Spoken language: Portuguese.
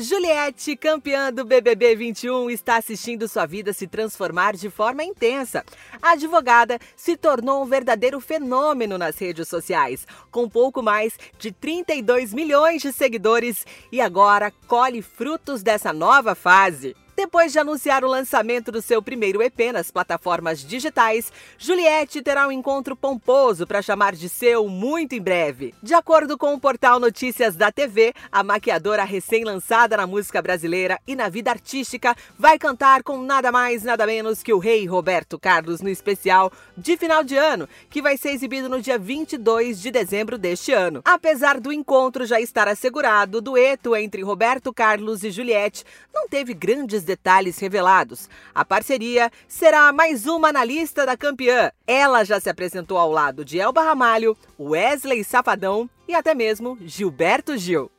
Juliette, campeã do BBB 21, está assistindo sua vida se transformar de forma intensa. A advogada se tornou um verdadeiro fenômeno nas redes sociais, com pouco mais de 32 milhões de seguidores e agora colhe frutos dessa nova fase. Depois de anunciar o lançamento do seu primeiro EP nas plataformas digitais, Juliette terá um encontro pomposo para chamar de seu muito em breve. De acordo com o portal Notícias da TV, a maquiadora recém-lançada na música brasileira e na vida artística vai cantar com nada mais, nada menos que o rei Roberto Carlos no especial de final de ano, que vai ser exibido no dia 22 de dezembro deste ano. Apesar do encontro já estar assegurado, o dueto entre Roberto Carlos e Juliette não teve grandes detalhes revelados. A parceria será mais uma na lista da campeã. Ela já se apresentou ao lado de Elba Ramalho, Wesley Safadão e até mesmo Gilberto Gil.